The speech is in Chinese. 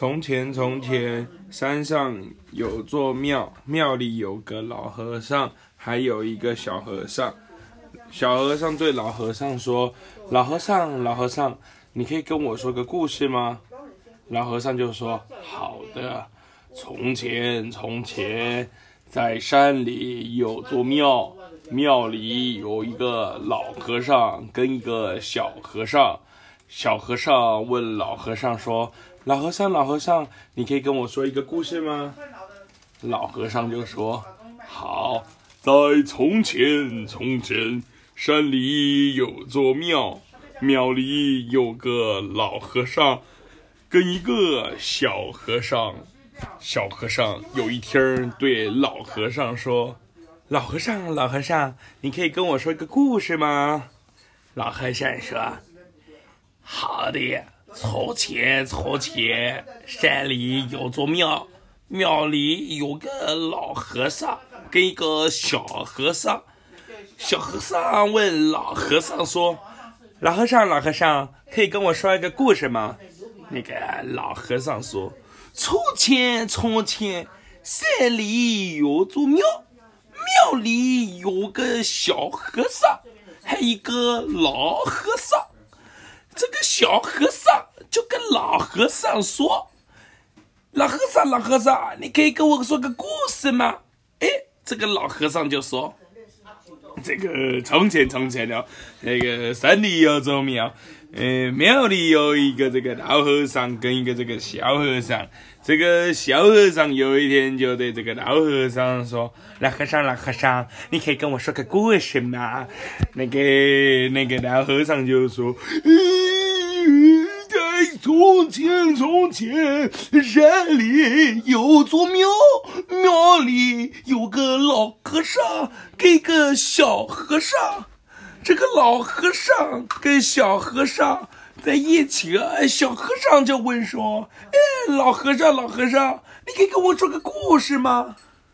从前，从前，山上有座庙，庙里有个老和尚，还有一个小和尚。小和尚对老和尚说：“老和尚，老和尚，你可以跟我说个故事吗？”老和尚就说：“好的。从前，从前，在山里有座庙，庙里有一个老和尚跟一个小和尚。小和尚问老和尚说。”老和尚，老和尚，你可以跟我说一个故事吗？老和尚就说：“好，在从前，从前，山里有座庙，庙里有个老和尚，跟一个小和尚。小和尚有一天对老和尚说：‘老和尚，老和尚，你可以跟我说一个故事吗？’老和尚说：‘好的。’从前，从前，山里有座庙，庙里有个老和尚跟一个小和尚。小和尚问老和尚说：“老和尚，老和尚，可以跟我说一个故事吗？”那个老和尚说：“从前，从前，山里有座庙，庙里有个小和尚，还有一个老和尚。”小和尚就跟老和尚说：“老和尚，老和尚，你可以跟我说个故事吗？”哎，这个老和尚就说：“这个从前从前的那个山里有座庙，嗯，庙里有一个这个老和尚跟一个这个小和尚。这个小和尚有一天就对这个老和尚说：‘老和尚，老和尚，你可以跟我说个故事吗？’那个那个老和尚就说：‘嗯。’前，从前，山里有座庙，庙里有个老和尚跟个小和尚。这个老和尚跟小和尚在一起，小和尚就问说：“哎，老和尚，老和尚，你可以跟我说个故事吗？”